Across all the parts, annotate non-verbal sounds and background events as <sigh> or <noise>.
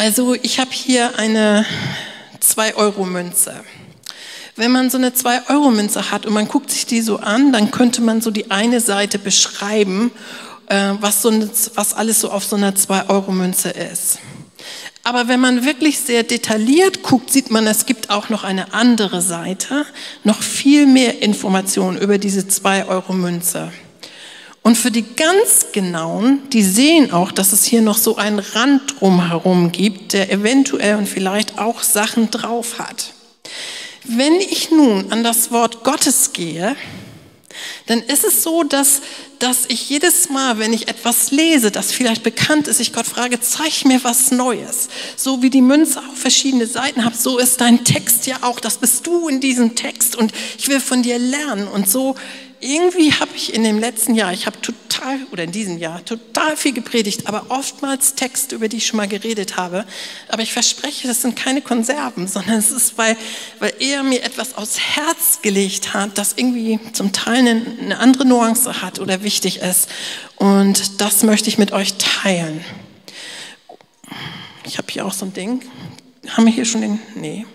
Also ich habe hier eine 2-Euro-Münze. Wenn man so eine 2-Euro-Münze hat und man guckt sich die so an, dann könnte man so die eine Seite beschreiben, äh, was, so eine, was alles so auf so einer 2-Euro-Münze ist. Aber wenn man wirklich sehr detailliert guckt, sieht man, es gibt auch noch eine andere Seite, noch viel mehr Informationen über diese 2-Euro-Münze. Und für die ganz genauen, die sehen auch, dass es hier noch so einen Rand drumherum gibt, der eventuell und vielleicht auch Sachen drauf hat. Wenn ich nun an das Wort Gottes gehe, dann ist es so, dass, dass ich jedes Mal, wenn ich etwas lese, das vielleicht bekannt ist, ich Gott frage, zeig mir was Neues. So wie die Münze auch verschiedene Seiten hat, so ist dein Text ja auch. Das bist du in diesem Text und ich will von dir lernen. Und so irgendwie habe ich in dem letzten Jahr, ich habe total, oder in diesem Jahr, total viel gepredigt, aber oftmals Texte, über die ich schon mal geredet habe. Aber ich verspreche, das sind keine Konserven, sondern es ist, weil, weil er mir etwas aufs Herz gelegt hat, das irgendwie zum Teil eine, eine andere Nuance hat oder wichtig ist. Und das möchte ich mit euch teilen. Ich habe hier auch so ein Ding. Haben wir hier schon den? Nee.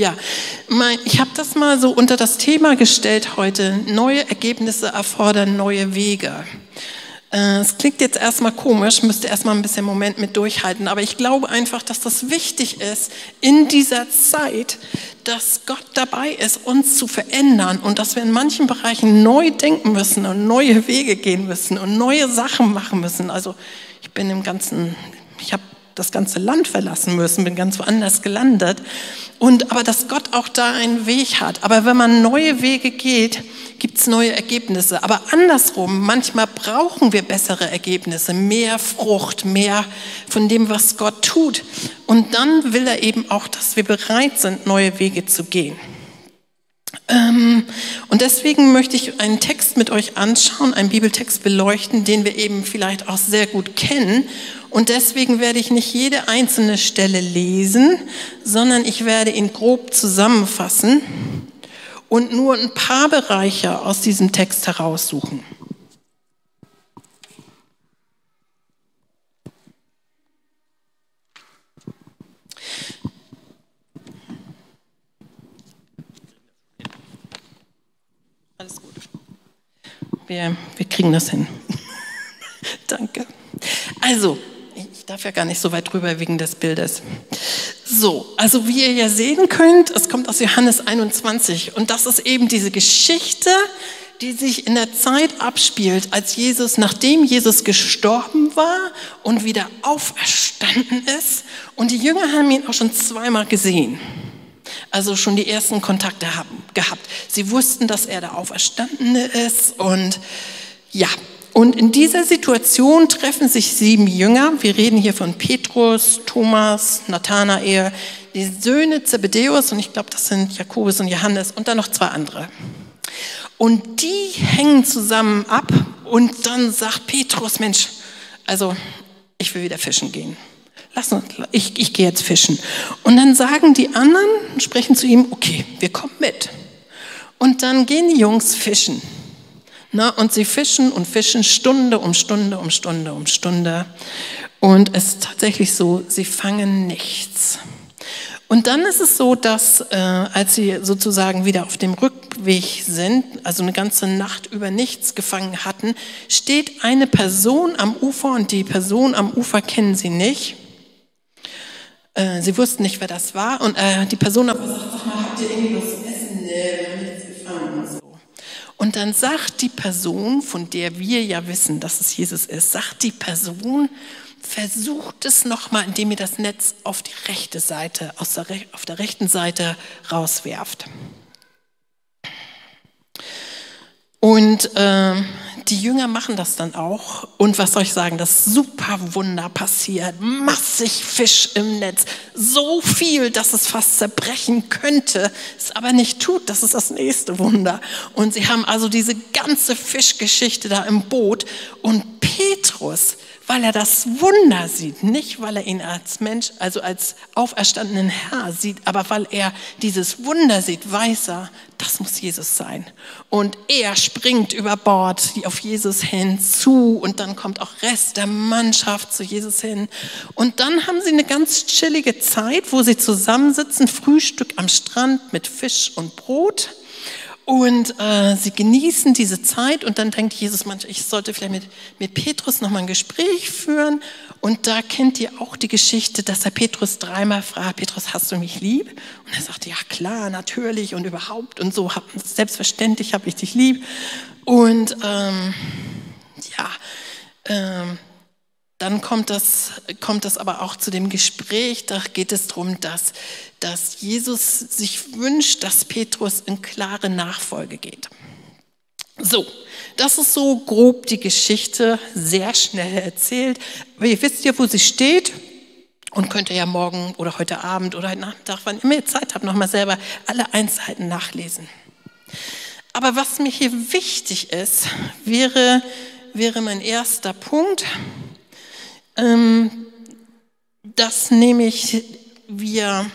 Ja, mein, ich habe das mal so unter das Thema gestellt heute. Neue Ergebnisse erfordern neue Wege. Äh, es klingt jetzt erstmal komisch, müsste erstmal ein bisschen Moment mit durchhalten, aber ich glaube einfach, dass das wichtig ist in dieser Zeit, dass Gott dabei ist, uns zu verändern und dass wir in manchen Bereichen neu denken müssen und neue Wege gehen müssen und neue Sachen machen müssen. Also ich bin im ganzen, ich habe das ganze Land verlassen müssen, bin ganz woanders gelandet. Und aber dass Gott auch da einen Weg hat. Aber wenn man neue Wege geht, gibt es neue Ergebnisse. Aber andersrum, manchmal brauchen wir bessere Ergebnisse, mehr Frucht, mehr von dem, was Gott tut. Und dann will er eben auch, dass wir bereit sind, neue Wege zu gehen. Ähm, und deswegen möchte ich einen Text mit euch anschauen, einen Bibeltext beleuchten, den wir eben vielleicht auch sehr gut kennen. Und deswegen werde ich nicht jede einzelne Stelle lesen, sondern ich werde ihn grob zusammenfassen und nur ein paar Bereiche aus diesem Text heraussuchen. Wir, wir kriegen das hin. <laughs> Danke. Also, ich darf ja gar nicht so weit drüber wegen des Bildes. So, also wie ihr ja sehen könnt, es kommt aus Johannes 21 und das ist eben diese Geschichte, die sich in der Zeit abspielt, als Jesus, nachdem Jesus gestorben war und wieder auferstanden ist und die Jünger haben ihn auch schon zweimal gesehen also schon die ersten Kontakte haben, gehabt. Sie wussten, dass er der Auferstandene ist und ja, und in dieser Situation treffen sich sieben Jünger. Wir reden hier von Petrus, Thomas, Nathanael, die Söhne Zebedäus und ich glaube, das sind Jakobus und Johannes und dann noch zwei andere. Und die hängen zusammen ab und dann sagt Petrus, Mensch, also ich will wieder fischen gehen lass uns, ich, ich gehe jetzt fischen. Und dann sagen die anderen, sprechen zu ihm, okay, wir kommen mit. Und dann gehen die Jungs fischen. Na, und sie fischen und fischen Stunde um Stunde um Stunde um Stunde. Und es ist tatsächlich so, sie fangen nichts. Und dann ist es so, dass äh, als sie sozusagen wieder auf dem Rückweg sind, also eine ganze Nacht über nichts gefangen hatten, steht eine Person am Ufer und die Person am Ufer kennen sie nicht. Äh, sie wussten nicht, wer das war. Und äh, die Person aber sagt, habt ihr irgendwas zu essen? Nee, wir haben nichts gefangen und. Und dann sagt die Person, von der wir ja wissen, dass es Jesus ist, sagt die Person, versucht es nochmal, indem ihr das Netz auf die rechte Seite, aus der, auf der rechten Seite rauswerft. Und äh, die Jünger machen das dann auch. Und was soll ich sagen, das super Wunder passiert. Massig Fisch im Netz. So viel, dass es fast zerbrechen könnte, es aber nicht tut. Das ist das nächste Wunder. Und sie haben also diese ganze Fischgeschichte da im Boot. Und Petrus weil er das Wunder sieht, nicht weil er ihn als Mensch, also als auferstandenen Herr sieht, aber weil er dieses Wunder sieht, weiß er, das muss Jesus sein. Und er springt über Bord auf Jesus hin zu und dann kommt auch Rest der Mannschaft zu Jesus hin. Und dann haben sie eine ganz chillige Zeit, wo sie zusammensitzen, Frühstück am Strand mit Fisch und Brot. Und äh, sie genießen diese Zeit und dann denkt Jesus manchmal, ich sollte vielleicht mit, mit Petrus nochmal ein Gespräch führen. Und da kennt ihr auch die Geschichte, dass er Petrus dreimal fragt, Petrus, hast du mich lieb? Und er sagt, ja klar, natürlich und überhaupt und so, hab, selbstverständlich habe ich dich lieb. Und ähm, ja, ähm, dann kommt das, kommt das aber auch zu dem Gespräch, da geht es darum, dass, dass Jesus sich wünscht, dass Petrus in klare Nachfolge geht. So, das ist so grob die Geschichte, sehr schnell erzählt. Aber ihr wisst ja, wo sie steht und könnt ihr ja morgen oder heute Abend oder heute Nachmittag, wann immer ihr Zeit habt, nochmal selber alle Einzelheiten nachlesen. Aber was mir hier wichtig ist, wäre, wäre mein erster Punkt, dass nämlich wir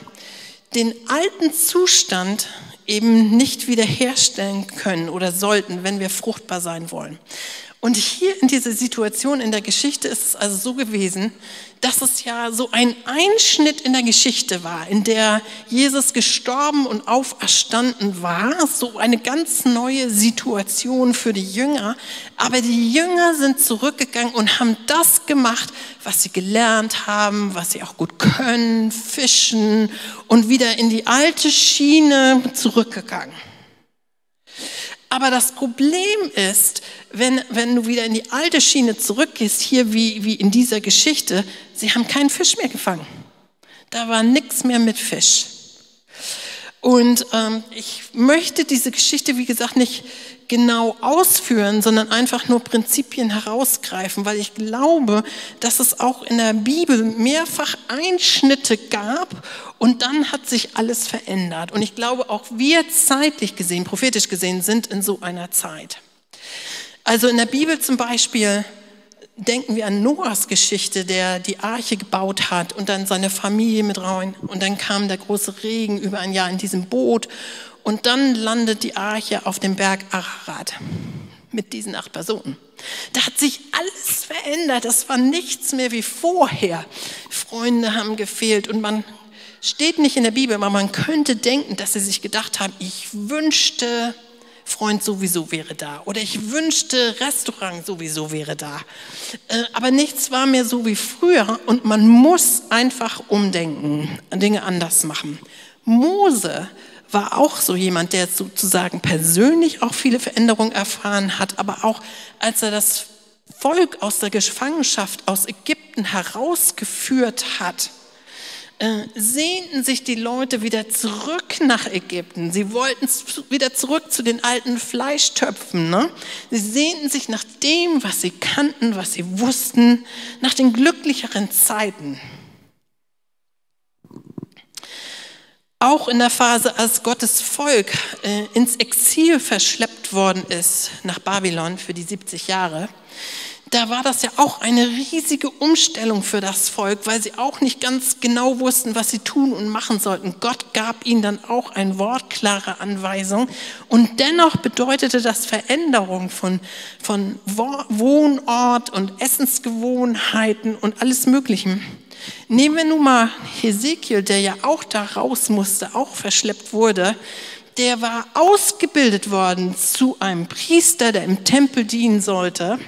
den alten Zustand eben nicht wiederherstellen können oder sollten, wenn wir fruchtbar sein wollen. Und hier in dieser Situation in der Geschichte ist es also so gewesen, dass es ja so ein Einschnitt in der Geschichte war, in der Jesus gestorben und auferstanden war, so eine ganz neue Situation für die Jünger. Aber die Jünger sind zurückgegangen und haben das gemacht, was sie gelernt haben, was sie auch gut können, fischen und wieder in die alte Schiene zurückgegangen. Aber das Problem ist, wenn, wenn du wieder in die alte Schiene zurückgehst, hier wie, wie in dieser Geschichte, sie haben keinen Fisch mehr gefangen. Da war nichts mehr mit Fisch. Und ähm, ich möchte diese Geschichte, wie gesagt, nicht genau ausführen, sondern einfach nur Prinzipien herausgreifen, weil ich glaube, dass es auch in der Bibel mehrfach Einschnitte gab und dann hat sich alles verändert. Und ich glaube, auch wir zeitlich gesehen, prophetisch gesehen, sind in so einer Zeit. Also in der Bibel zum Beispiel denken wir an Noahs Geschichte, der die Arche gebaut hat und dann seine Familie mit rein. Und dann kam der große Regen über ein Jahr in diesem Boot. Und dann landet die Arche auf dem Berg Ararat mit diesen acht Personen. Da hat sich alles verändert. Das war nichts mehr wie vorher. Freunde haben gefehlt und man steht nicht in der Bibel, aber man könnte denken, dass sie sich gedacht haben, ich wünschte, Freund sowieso wäre da oder ich wünschte, Restaurant sowieso wäre da. Äh, aber nichts war mehr so wie früher und man muss einfach umdenken, Dinge anders machen. Mose war auch so jemand, der sozusagen persönlich auch viele Veränderungen erfahren hat, aber auch als er das Volk aus der Gefangenschaft aus Ägypten herausgeführt hat, äh, sehnten sich die Leute wieder zurück nach Ägypten. Sie wollten wieder zurück zu den alten Fleischtöpfen. Ne? Sie sehnten sich nach dem, was sie kannten, was sie wussten, nach den glücklicheren Zeiten. Auch in der Phase, als Gottes Volk äh, ins Exil verschleppt worden ist nach Babylon für die 70 Jahre, da war das ja auch eine riesige Umstellung für das Volk, weil sie auch nicht ganz genau wussten, was sie tun und machen sollten. Gott gab ihnen dann auch ein Wort, klare Anweisung. Und dennoch bedeutete das Veränderung von, von Wohnort und Essensgewohnheiten und alles Möglichen. Nehmen wir nun mal Hesekiel, der ja auch da raus musste, auch verschleppt wurde. Der war ausgebildet worden zu einem Priester, der im Tempel dienen sollte.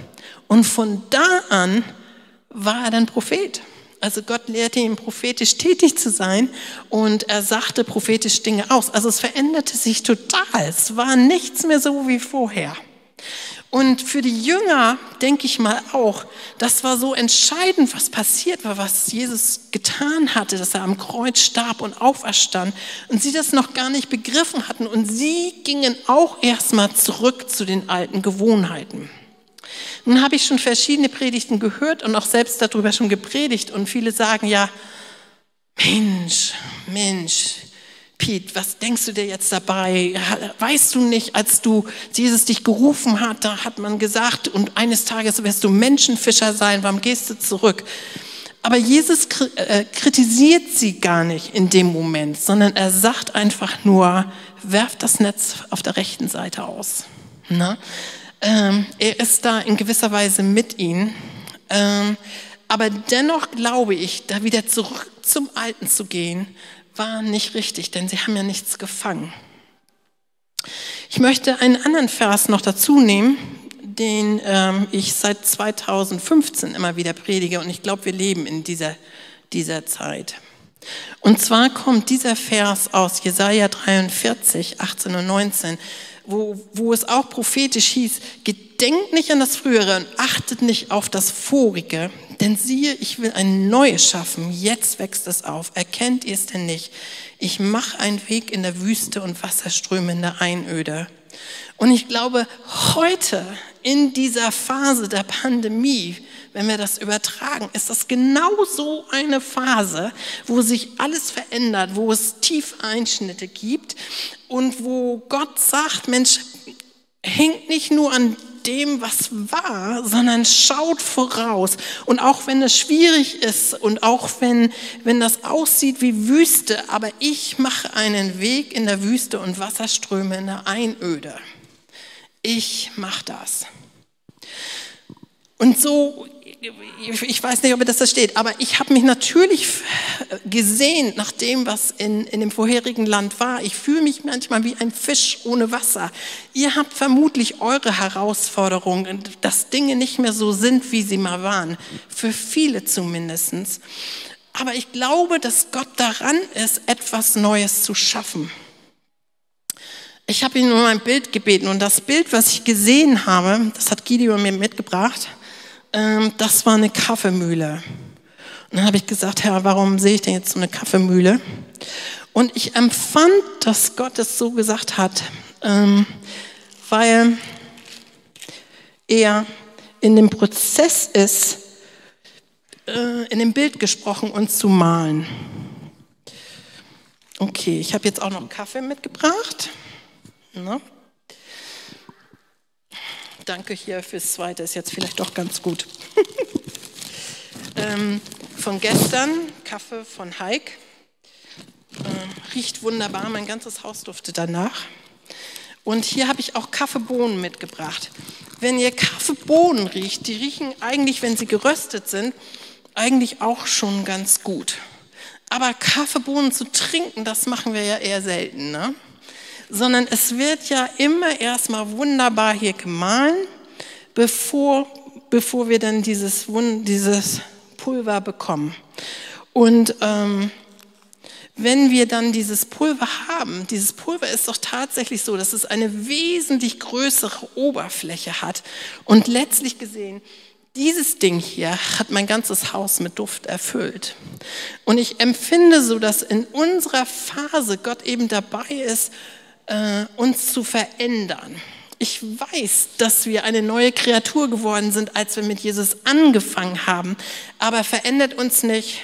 Und von da an war er dann Prophet. Also Gott lehrte ihn, prophetisch tätig zu sein und er sagte prophetisch Dinge aus. Also es veränderte sich total. Es war nichts mehr so wie vorher. Und für die Jünger denke ich mal auch, das war so entscheidend, was passiert war, was Jesus getan hatte, dass er am Kreuz starb und auferstand und sie das noch gar nicht begriffen hatten und sie gingen auch erstmal zurück zu den alten Gewohnheiten. Nun habe ich schon verschiedene Predigten gehört und auch selbst darüber schon gepredigt und viele sagen ja, Mensch, Mensch, Piet, was denkst du dir jetzt dabei? Weißt du nicht, als du Jesus dich gerufen hat, da hat man gesagt, und eines Tages wirst du Menschenfischer sein, warum gehst du zurück? Aber Jesus äh, kritisiert sie gar nicht in dem Moment, sondern er sagt einfach nur, werft das Netz auf der rechten Seite aus. Na? Ähm, er ist da in gewisser Weise mit ihnen. Ähm, aber dennoch glaube ich, da wieder zurück zum Alten zu gehen, war nicht richtig, denn sie haben ja nichts gefangen. Ich möchte einen anderen Vers noch dazu nehmen, den ähm, ich seit 2015 immer wieder predige und ich glaube, wir leben in dieser, dieser Zeit. Und zwar kommt dieser Vers aus Jesaja 43, 18 und 19, wo, wo es auch prophetisch hieß, gedenkt nicht an das Frühere und achtet nicht auf das Vorige, denn siehe, ich will ein Neues schaffen, jetzt wächst es auf, erkennt ihr es denn nicht? Ich mache einen Weg in der Wüste und Wasserströme in der Einöde. Und ich glaube, heute in dieser Phase der Pandemie, wenn wir das übertragen, ist das genau so eine Phase, wo sich alles verändert, wo es Tiefeinschnitte gibt und wo Gott sagt, Mensch, hängt nicht nur an dem, was war, sondern schaut voraus. Und auch wenn es schwierig ist und auch wenn, wenn das aussieht wie Wüste, aber ich mache einen Weg in der Wüste und Wasserströme in der Einöde. Ich mache das. Und so ich weiß nicht, ob das da steht, aber ich habe mich natürlich gesehen nach dem, was in, in dem vorherigen Land war. Ich fühle mich manchmal wie ein Fisch ohne Wasser. Ihr habt vermutlich eure Herausforderungen, dass Dinge nicht mehr so sind, wie sie mal waren. Für viele zumindest. Aber ich glaube, dass Gott daran ist, etwas Neues zu schaffen. Ich habe ihn um ein Bild gebeten und das Bild, was ich gesehen habe, das hat Gideon mir mitgebracht ähm, das war eine Kaffeemühle. Und dann habe ich gesagt, Herr, warum sehe ich denn jetzt so eine Kaffeemühle? Und ich empfand, dass Gott es so gesagt hat, ähm, weil er in dem Prozess ist, äh, in dem Bild gesprochen, uns zu malen. Okay, ich habe jetzt auch noch Kaffee mitgebracht. Na? Danke hier fürs Zweite, ist jetzt vielleicht doch ganz gut. <laughs> ähm, von gestern, Kaffee von Heik. Ähm, riecht wunderbar, mein ganzes Haus duftet danach. Und hier habe ich auch Kaffeebohnen mitgebracht. Wenn ihr Kaffeebohnen riecht, die riechen eigentlich, wenn sie geröstet sind, eigentlich auch schon ganz gut. Aber Kaffeebohnen zu trinken, das machen wir ja eher selten. Ne? Sondern es wird ja immer erstmal wunderbar hier gemahlen, bevor, bevor wir dann dieses, dieses Pulver bekommen. Und ähm, wenn wir dann dieses Pulver haben, dieses Pulver ist doch tatsächlich so, dass es eine wesentlich größere Oberfläche hat. Und letztlich gesehen, dieses Ding hier hat mein ganzes Haus mit Duft erfüllt. Und ich empfinde so, dass in unserer Phase Gott eben dabei ist, äh, uns zu verändern. Ich weiß, dass wir eine neue Kreatur geworden sind, als wir mit Jesus angefangen haben, aber er verändert uns nicht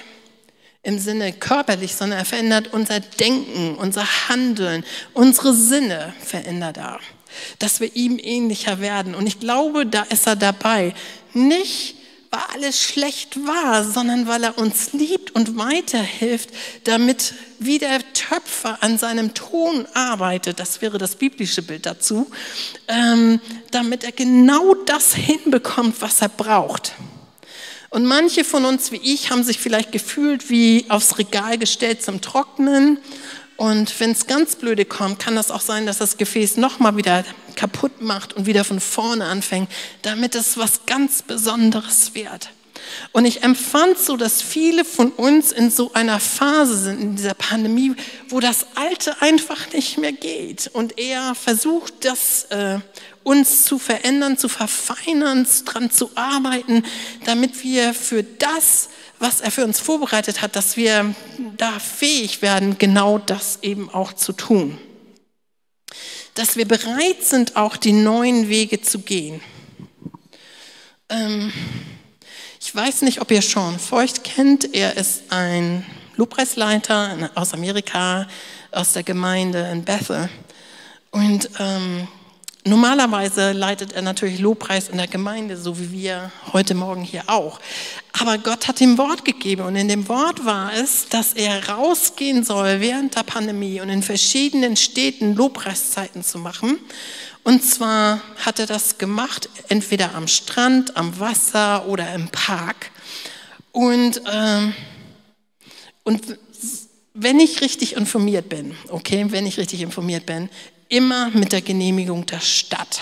im Sinne körperlich, sondern er verändert unser Denken, unser Handeln, unsere Sinne verändert er, dass wir ihm ähnlicher werden. Und ich glaube, da ist er dabei, nicht weil alles schlecht war, sondern weil er uns liebt und weiterhilft, damit wie der Töpfer an seinem Ton arbeitet, das wäre das biblische Bild dazu, ähm, damit er genau das hinbekommt, was er braucht. Und manche von uns wie ich haben sich vielleicht gefühlt wie aufs Regal gestellt zum Trocknen. Und wenn es ganz blöde kommt, kann das auch sein, dass das Gefäß nochmal wieder kaputt macht und wieder von vorne anfängt, damit es was ganz Besonderes wird. Und ich empfand so, dass viele von uns in so einer Phase sind, in dieser Pandemie, wo das Alte einfach nicht mehr geht. Und er versucht, das äh, uns zu verändern, zu verfeinern, dran zu arbeiten, damit wir für das, was er für uns vorbereitet hat, dass wir da fähig werden, genau das eben auch zu tun. Dass wir bereit sind, auch die neuen Wege zu gehen. Ähm, ich weiß nicht, ob ihr Sean Feucht kennt. Er ist ein Lobpreisleiter aus Amerika, aus der Gemeinde in Bethel. Und ähm, Normalerweise leitet er natürlich Lobpreis in der Gemeinde, so wie wir heute Morgen hier auch. Aber Gott hat ihm Wort gegeben und in dem Wort war es, dass er rausgehen soll während der Pandemie und in verschiedenen Städten Lobpreiszeiten zu machen. Und zwar hat er das gemacht, entweder am Strand, am Wasser oder im Park. Und, ähm, und wenn ich richtig informiert bin, okay, wenn ich richtig informiert bin, immer mit der Genehmigung der Stadt.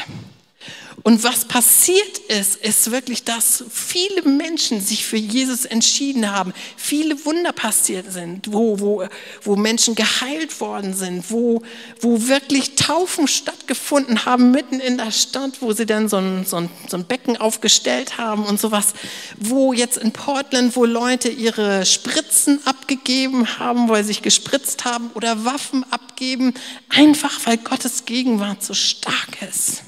Und was passiert ist, ist wirklich, dass viele Menschen sich für Jesus entschieden haben, viele Wunder passiert sind, wo, wo, wo Menschen geheilt worden sind, wo, wo wirklich Taufen stattgefunden haben mitten in der Stadt, wo sie dann so ein, so, ein, so ein Becken aufgestellt haben und sowas, wo jetzt in Portland, wo Leute ihre Spritzen abgegeben haben, weil sie sich gespritzt haben oder Waffen abgeben, einfach weil Gottes Gegenwart so stark ist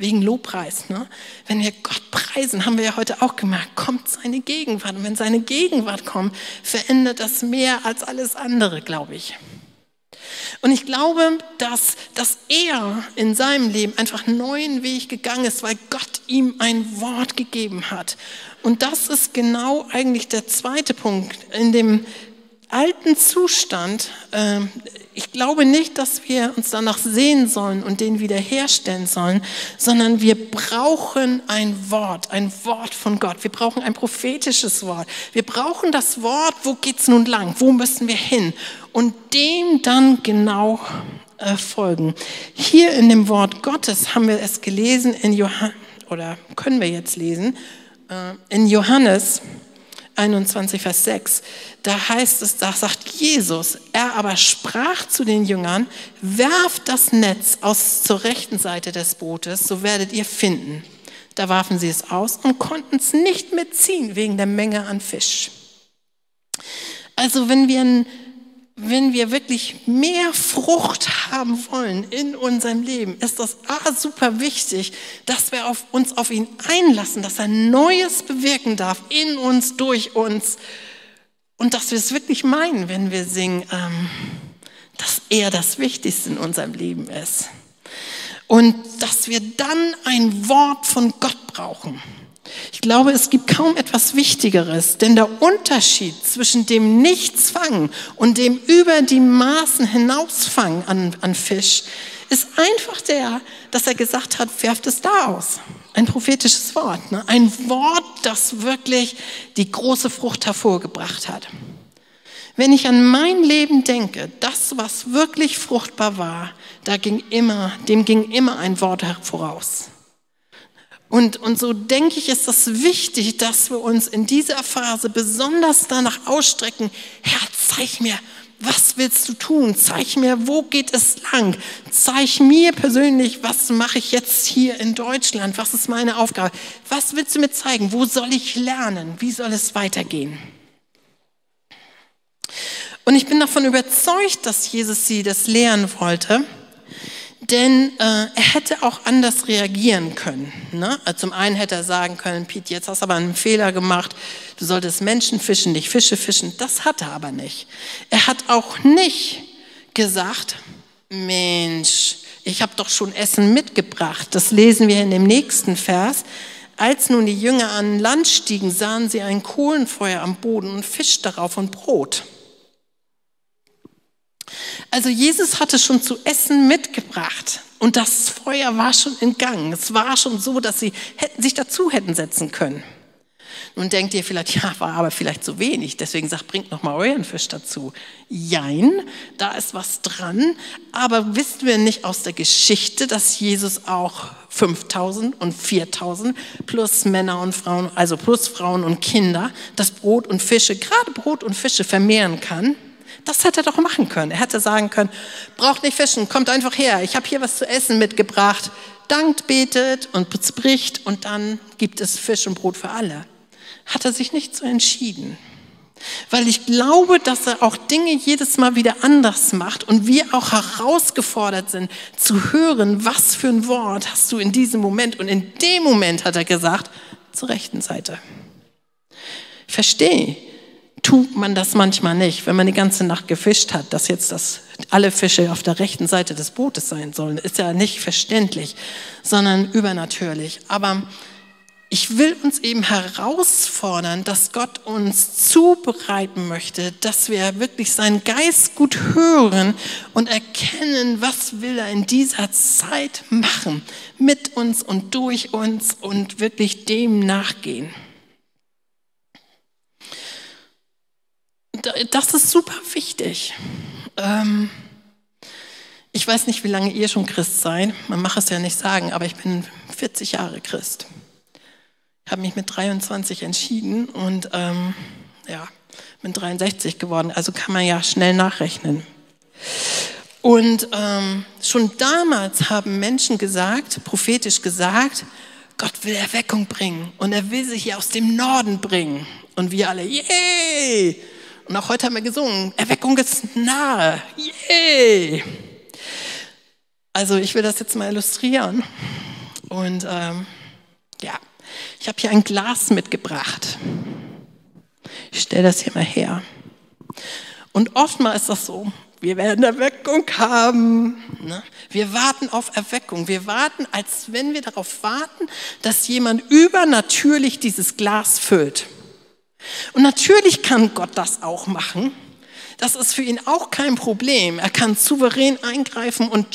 wegen Lobpreis. Ne? Wenn wir Gott preisen, haben wir ja heute auch gemerkt, kommt seine Gegenwart. Und wenn seine Gegenwart kommt, verändert das mehr als alles andere, glaube ich. Und ich glaube, dass, dass er in seinem Leben einfach einen neuen Weg gegangen ist, weil Gott ihm ein Wort gegeben hat. Und das ist genau eigentlich der zweite Punkt in dem alten Zustand, äh, ich glaube nicht, dass wir uns danach sehen sollen und den wiederherstellen sollen, sondern wir brauchen ein Wort, ein Wort von Gott. Wir brauchen ein prophetisches Wort. Wir brauchen das Wort, wo geht's nun lang? Wo müssen wir hin? Und dem dann genau äh, folgen. Hier in dem Wort Gottes haben wir es gelesen in Johannes, oder können wir jetzt lesen, äh, in Johannes 21, Vers 6, da heißt es, da sagt Jesus, er aber sprach zu den Jüngern, werft das Netz aus zur rechten Seite des Bootes, so werdet ihr finden. Da warfen sie es aus und konnten es nicht mitziehen wegen der Menge an Fisch. Also wenn wir ein wenn wir wirklich mehr Frucht haben wollen in unserem Leben, ist das A, super wichtig, dass wir auf uns auf ihn einlassen, dass er Neues bewirken darf in uns, durch uns und dass wir es wirklich meinen, wenn wir singen, ähm, dass er das Wichtigste in unserem Leben ist. Und dass wir dann ein Wort von Gott brauchen. Ich glaube, es gibt kaum etwas Wichtigeres, denn der Unterschied zwischen dem Nichtsfangen und dem über die Maßen hinausfangen an, an Fisch ist einfach der, dass er gesagt hat, werft es da aus. Ein prophetisches Wort, ne? ein Wort, das wirklich die große Frucht hervorgebracht hat. Wenn ich an mein Leben denke, das, was wirklich fruchtbar war, da ging immer, dem ging immer ein Wort voraus. Und, und so denke ich, ist das wichtig, dass wir uns in dieser Phase besonders danach ausstrecken, Herr, zeig mir, was willst du tun? Zeig mir, wo geht es lang? Zeig mir persönlich, was mache ich jetzt hier in Deutschland? Was ist meine Aufgabe? Was willst du mir zeigen? Wo soll ich lernen? Wie soll es weitergehen? Und ich bin davon überzeugt, dass Jesus sie das lehren wollte denn äh, er hätte auch anders reagieren können. Ne? Also zum einen hätte er sagen können, Pete, jetzt hast du aber einen Fehler gemacht, du solltest Menschen fischen, nicht Fische fischen. Das hat er aber nicht. Er hat auch nicht gesagt, Mensch, ich habe doch schon Essen mitgebracht. Das lesen wir in dem nächsten Vers. Als nun die Jünger an Land stiegen, sahen sie ein Kohlenfeuer am Boden und Fisch darauf und Brot. Also Jesus hatte schon zu essen mitgebracht und das Feuer war schon in Gang. Es war schon so, dass sie hätten, sich dazu hätten setzen können. Nun denkt ihr vielleicht, <laughs> ja, war aber vielleicht zu wenig, deswegen sagt, bringt noch mal euren Fisch dazu. Jein, da ist was dran, aber wissen wir nicht aus der Geschichte, dass Jesus auch 5000 und 4000 plus Männer und Frauen, also plus Frauen und Kinder, das Brot und Fische, gerade Brot und Fische vermehren kann? Das hätte er doch machen können. Er hätte sagen können, braucht nicht fischen, kommt einfach her. Ich habe hier was zu essen mitgebracht. Dankt, betet und bricht und dann gibt es Fisch und Brot für alle. Hat er sich nicht so entschieden. Weil ich glaube, dass er auch Dinge jedes Mal wieder anders macht und wir auch herausgefordert sind zu hören, was für ein Wort hast du in diesem Moment. Und in dem Moment hat er gesagt, zur rechten Seite. Verstehe, tut man das manchmal nicht, wenn man die ganze Nacht gefischt hat, dass jetzt das, alle Fische auf der rechten Seite des Bootes sein sollen. Ist ja nicht verständlich, sondern übernatürlich. Aber ich will uns eben herausfordern, dass Gott uns zubereiten möchte, dass wir wirklich seinen Geist gut hören und erkennen, was will er in dieser Zeit machen, mit uns und durch uns und wirklich dem nachgehen. Das ist super wichtig. Ähm, ich weiß nicht, wie lange ihr schon Christ seid. Man macht es ja nicht sagen, aber ich bin 40 Jahre Christ habe mich mit 23 entschieden und ähm, ja, bin 63 geworden. Also kann man ja schnell nachrechnen. Und ähm, schon damals haben Menschen gesagt, prophetisch gesagt, Gott will Erweckung bringen und er will sie hier aus dem Norden bringen. Und wir alle, yay! Und auch heute haben wir gesungen, Erweckung ist nahe, yay! Also ich will das jetzt mal illustrieren. Und ähm, ja, ich habe hier ein Glas mitgebracht. Ich stelle das hier mal her. Und oftmals ist das so, wir werden Erweckung haben. Ne? Wir warten auf Erweckung. Wir warten, als wenn wir darauf warten, dass jemand übernatürlich dieses Glas füllt. Und natürlich kann Gott das auch machen. Das ist für ihn auch kein Problem. Er kann souverän eingreifen und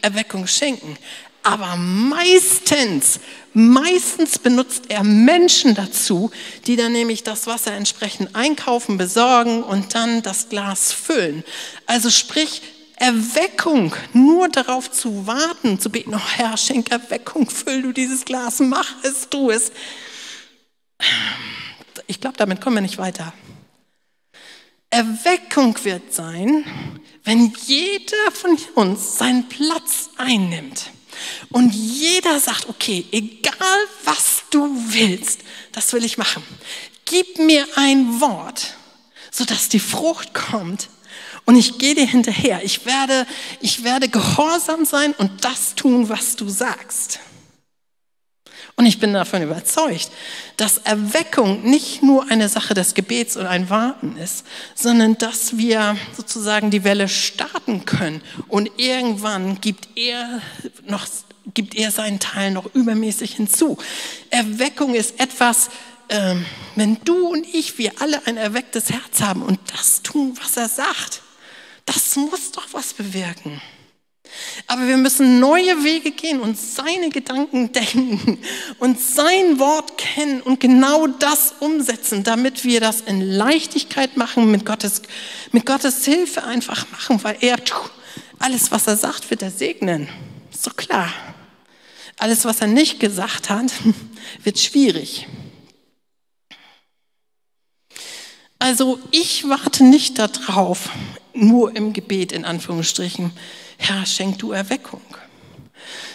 Erweckung schenken. Aber meistens, meistens benutzt er Menschen dazu, die dann nämlich das Wasser entsprechend einkaufen, besorgen und dann das Glas füllen. Also sprich, Erweckung, nur darauf zu warten, zu beten, oh Herr, schenk Erweckung, füll du dieses Glas, mach es, tu es. Ich glaube, damit kommen wir nicht weiter. Erweckung wird sein, wenn jeder von uns seinen Platz einnimmt. Und jeder sagt, okay, egal was du willst, das will ich machen. Gib mir ein Wort, sodass die Frucht kommt. Und ich gehe dir hinterher. Ich werde, ich werde gehorsam sein und das tun, was du sagst. Und ich bin davon überzeugt, dass Erweckung nicht nur eine Sache des Gebets und ein Warten ist, sondern dass wir sozusagen die Welle starten können und irgendwann gibt er noch gibt er seinen Teil noch übermäßig hinzu. Erweckung ist etwas, ähm, wenn du und ich, wir alle ein erwecktes Herz haben und das tun, was er sagt, das muss doch was bewirken. Aber wir müssen neue Wege gehen und seine Gedanken <laughs> denken und sein Wort kennen und genau das umsetzen, damit wir das in Leichtigkeit machen, mit Gottes, mit Gottes Hilfe einfach machen, weil er alles, was er sagt, wird er segnen. Ist doch klar. Alles, was er nicht gesagt hat, <laughs> wird schwierig. Also ich warte nicht darauf, nur im Gebet in Anführungsstrichen, Herr, schenk du Erweckung,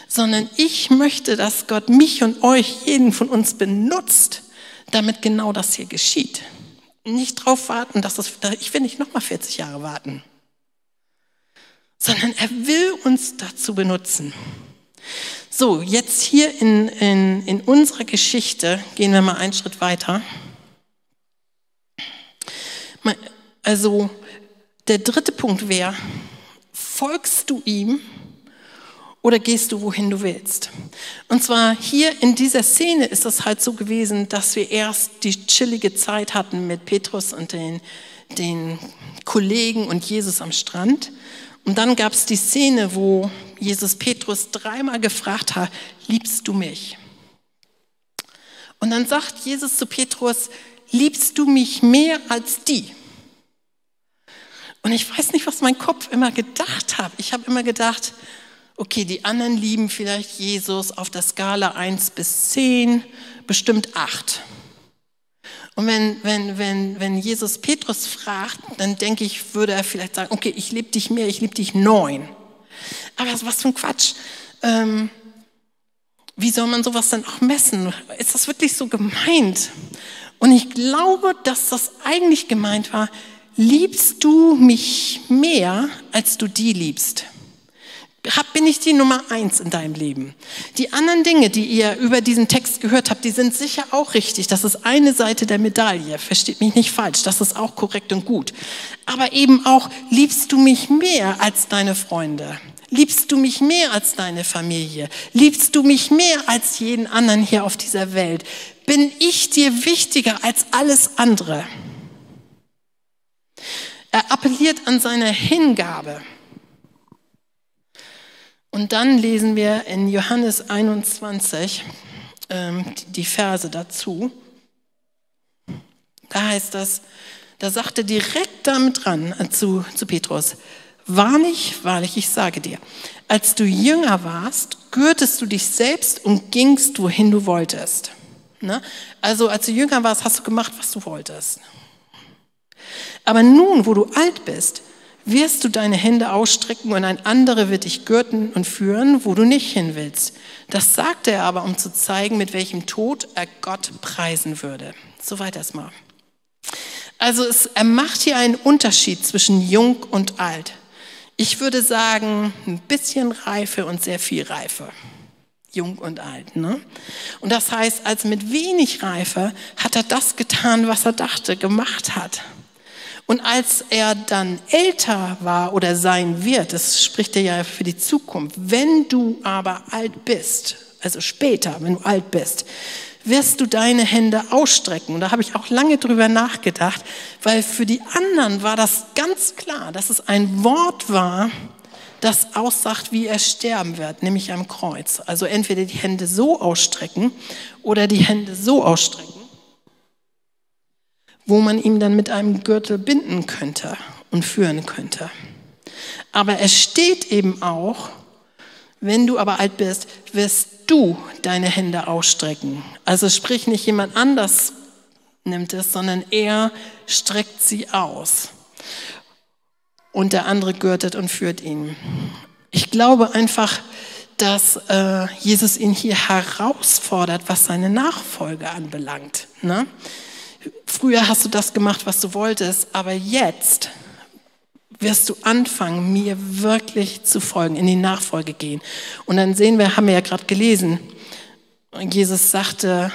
sondern ich möchte, dass Gott mich und euch, jeden von uns benutzt, damit genau das hier geschieht. Nicht darauf warten, dass das, ich will nicht nochmal 40 Jahre warten, sondern er will uns dazu benutzen. So, jetzt hier in, in, in unserer Geschichte gehen wir mal einen Schritt weiter. Also der dritte Punkt wäre, folgst du ihm oder gehst du, wohin du willst? Und zwar hier in dieser Szene ist es halt so gewesen, dass wir erst die chillige Zeit hatten mit Petrus und den, den Kollegen und Jesus am Strand. Und dann gab es die Szene, wo Jesus Petrus dreimal gefragt hat, liebst du mich? Und dann sagt Jesus zu Petrus, liebst du mich mehr als die? Und ich weiß nicht, was mein Kopf immer gedacht hat. Ich habe immer gedacht, okay, die anderen lieben vielleicht Jesus auf der Skala 1 bis 10, bestimmt 8. Und wenn, wenn, wenn, wenn Jesus Petrus fragt, dann denke ich, würde er vielleicht sagen, okay, ich liebe dich mehr, ich liebe dich neun. Aber was für ein Quatsch. Ähm, wie soll man sowas dann auch messen? Ist das wirklich so gemeint? Und ich glaube, dass das eigentlich gemeint war, liebst du mich mehr, als du die liebst? bin ich die Nummer eins in deinem Leben. Die anderen Dinge, die ihr über diesen Text gehört habt, die sind sicher auch richtig. Das ist eine Seite der Medaille. Versteht mich nicht falsch. Das ist auch korrekt und gut. Aber eben auch, liebst du mich mehr als deine Freunde? Liebst du mich mehr als deine Familie? Liebst du mich mehr als jeden anderen hier auf dieser Welt? Bin ich dir wichtiger als alles andere? Er appelliert an seine Hingabe. Und dann lesen wir in Johannes 21 ähm, die Verse dazu. Da heißt das, da sagt er direkt damit dran äh, zu, zu Petrus, wahrlich, wahrlich, ich sage dir, als du jünger warst, gürtest du dich selbst und gingst, wohin du wolltest. Ne? Also als du jünger warst, hast du gemacht, was du wolltest. Aber nun, wo du alt bist, wirst du deine Hände ausstrecken und ein anderer wird dich gürten und führen, wo du nicht hin willst. Das sagte er aber, um zu zeigen, mit welchem Tod er Gott preisen würde. Soweit erstmal. Also es, er macht hier einen Unterschied zwischen jung und alt. Ich würde sagen, ein bisschen Reife und sehr viel Reife. Jung und alt. Ne? Und das heißt, als mit wenig Reife hat er das getan, was er dachte, gemacht hat. Und als er dann älter war oder sein wird, das spricht er ja für die Zukunft, wenn du aber alt bist, also später, wenn du alt bist, wirst du deine Hände ausstrecken. Und da habe ich auch lange drüber nachgedacht, weil für die anderen war das ganz klar, dass es ein Wort war, das aussagt, wie er sterben wird, nämlich am Kreuz. Also entweder die Hände so ausstrecken oder die Hände so ausstrecken wo man ihn dann mit einem Gürtel binden könnte und führen könnte. Aber es steht eben auch, wenn du aber alt bist, wirst du deine Hände ausstrecken. Also sprich nicht jemand anders nimmt es, sondern er streckt sie aus. Und der andere gürtet und führt ihn. Ich glaube einfach, dass äh, Jesus ihn hier herausfordert, was seine Nachfolge anbelangt. Ne? Früher hast du das gemacht, was du wolltest, aber jetzt wirst du anfangen, mir wirklich zu folgen, in die Nachfolge gehen. Und dann sehen wir, haben wir ja gerade gelesen, Jesus sagte,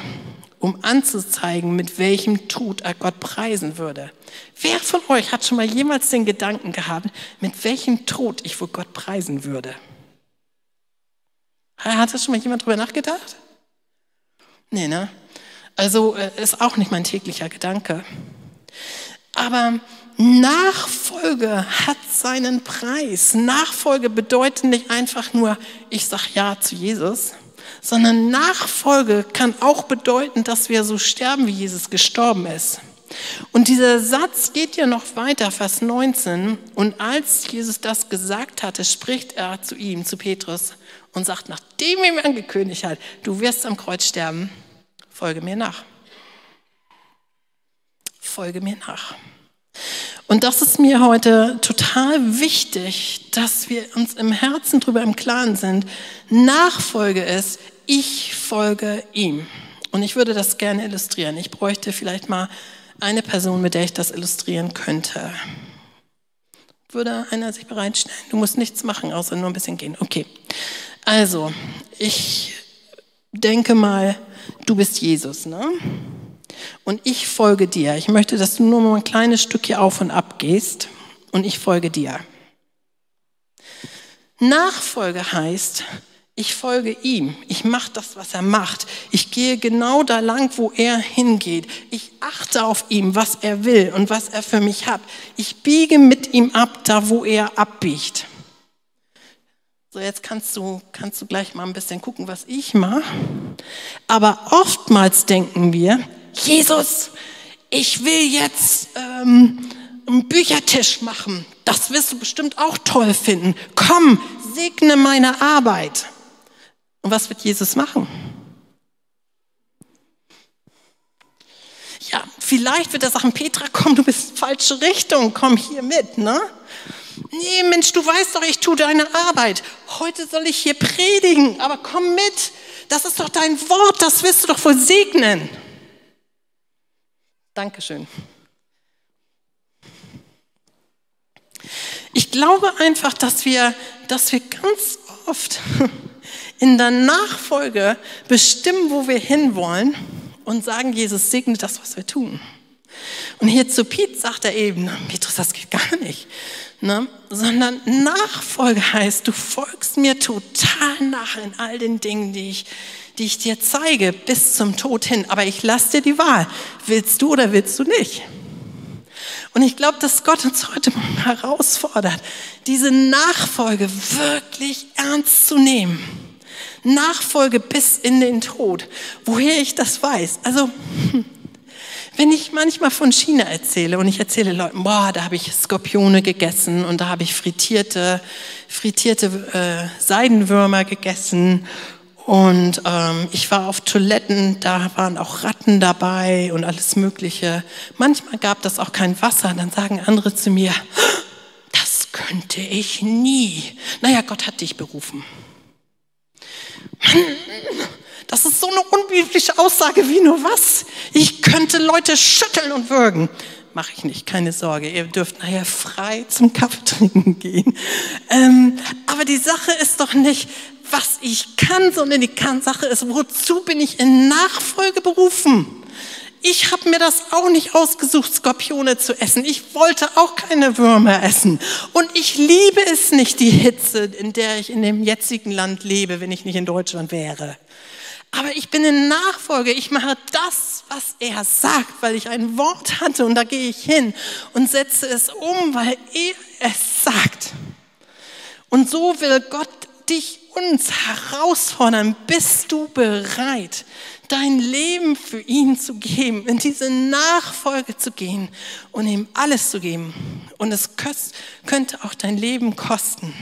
um anzuzeigen, mit welchem Tod er Gott preisen würde. Wer von euch hat schon mal jemals den Gedanken gehabt, mit welchem Tod ich wohl Gott preisen würde? Hat das schon mal jemand drüber nachgedacht? Nee, ne? Also äh, ist auch nicht mein täglicher Gedanke. Aber Nachfolge hat seinen Preis. Nachfolge bedeutet nicht einfach nur, ich sage Ja zu Jesus, sondern Nachfolge kann auch bedeuten, dass wir so sterben, wie Jesus gestorben ist. Und dieser Satz geht ja noch weiter, Vers 19. Und als Jesus das gesagt hatte, spricht er zu ihm, zu Petrus, und sagt, nachdem er ihm angekündigt hat, du wirst am Kreuz sterben, folge mir nach. Folge mir nach. Und das ist mir heute total wichtig, dass wir uns im Herzen darüber im Klaren sind. Nachfolge ist, ich folge ihm. Und ich würde das gerne illustrieren. Ich bräuchte vielleicht mal eine Person, mit der ich das illustrieren könnte. Würde einer sich bereitstellen? Du musst nichts machen, außer nur ein bisschen gehen. Okay. Also, ich denke mal, du bist Jesus, ne? Und ich folge dir. Ich möchte, dass du nur mal ein kleines Stück hier auf und ab gehst und ich folge dir. Nachfolge heißt, ich folge ihm. Ich mache das, was er macht. Ich gehe genau da lang, wo er hingeht. Ich achte auf ihm, was er will und was er für mich hat. Ich biege mit ihm ab, da wo er abbiegt. So, jetzt kannst du, kannst du gleich mal ein bisschen gucken, was ich mache. Aber oftmals denken wir, Jesus, ich will jetzt ähm, einen Büchertisch machen. Das wirst du bestimmt auch toll finden. Komm, segne meine Arbeit. Und was wird Jesus machen? Ja, vielleicht wird er sagen, Petra, komm, du bist falsche Richtung, komm hier mit, ne? Nee, Mensch, du weißt doch, ich tue deine Arbeit. Heute soll ich hier predigen, aber komm mit. Das ist doch dein Wort, das wirst du doch wohl segnen. Dankeschön. Ich glaube einfach, dass wir, dass wir ganz oft <laughs> in der Nachfolge bestimmen, wo wir hinwollen und sagen, Jesus segne das, was wir tun. Und hier zu Piet sagt er eben, Petrus, das geht gar nicht. Ne? Sondern Nachfolge heißt, du folgst mir total nach in all den Dingen, die ich, die ich dir zeige, bis zum Tod hin. Aber ich lasse dir die Wahl. Willst du oder willst du nicht? Und ich glaube, dass Gott uns heute herausfordert, diese Nachfolge wirklich ernst zu nehmen. Nachfolge bis in den Tod. Woher ich das weiß. Also, hm, wenn ich manchmal von China erzähle und ich erzähle Leuten, boah, da habe ich Skorpione gegessen und da habe ich frittierte, frittierte äh, Seidenwürmer gegessen und ähm, ich war auf Toiletten, da waren auch Ratten dabei und alles Mögliche. Manchmal gab das auch kein Wasser. Dann sagen andere zu mir, das könnte ich nie. Naja, Gott hat dich berufen. Mann, das ist so eine unbiblische Aussage wie nur was. Ich könnte Leute schütteln und würgen. Mache ich nicht, keine Sorge. Ihr dürft nachher frei zum Kaffee <laughs> trinken gehen. Ähm, aber die Sache ist doch nicht, was ich kann, sondern die Sache ist, wozu bin ich in Nachfolge berufen? Ich habe mir das auch nicht ausgesucht, Skorpione zu essen. Ich wollte auch keine Würmer essen. Und ich liebe es nicht, die Hitze, in der ich in dem jetzigen Land lebe, wenn ich nicht in Deutschland wäre. Aber ich bin in Nachfolge. Ich mache das, was er sagt, weil ich ein Wort hatte und da gehe ich hin und setze es um, weil er es sagt. Und so will Gott dich uns herausfordern, bist du bereit, dein Leben für ihn zu geben, in diese Nachfolge zu gehen und ihm alles zu geben. Und es könnte auch dein Leben kosten.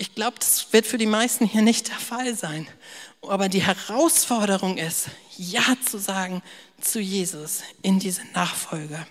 Ich glaube, das wird für die meisten hier nicht der Fall sein. Aber die Herausforderung ist, Ja zu sagen zu Jesus in diese Nachfolge.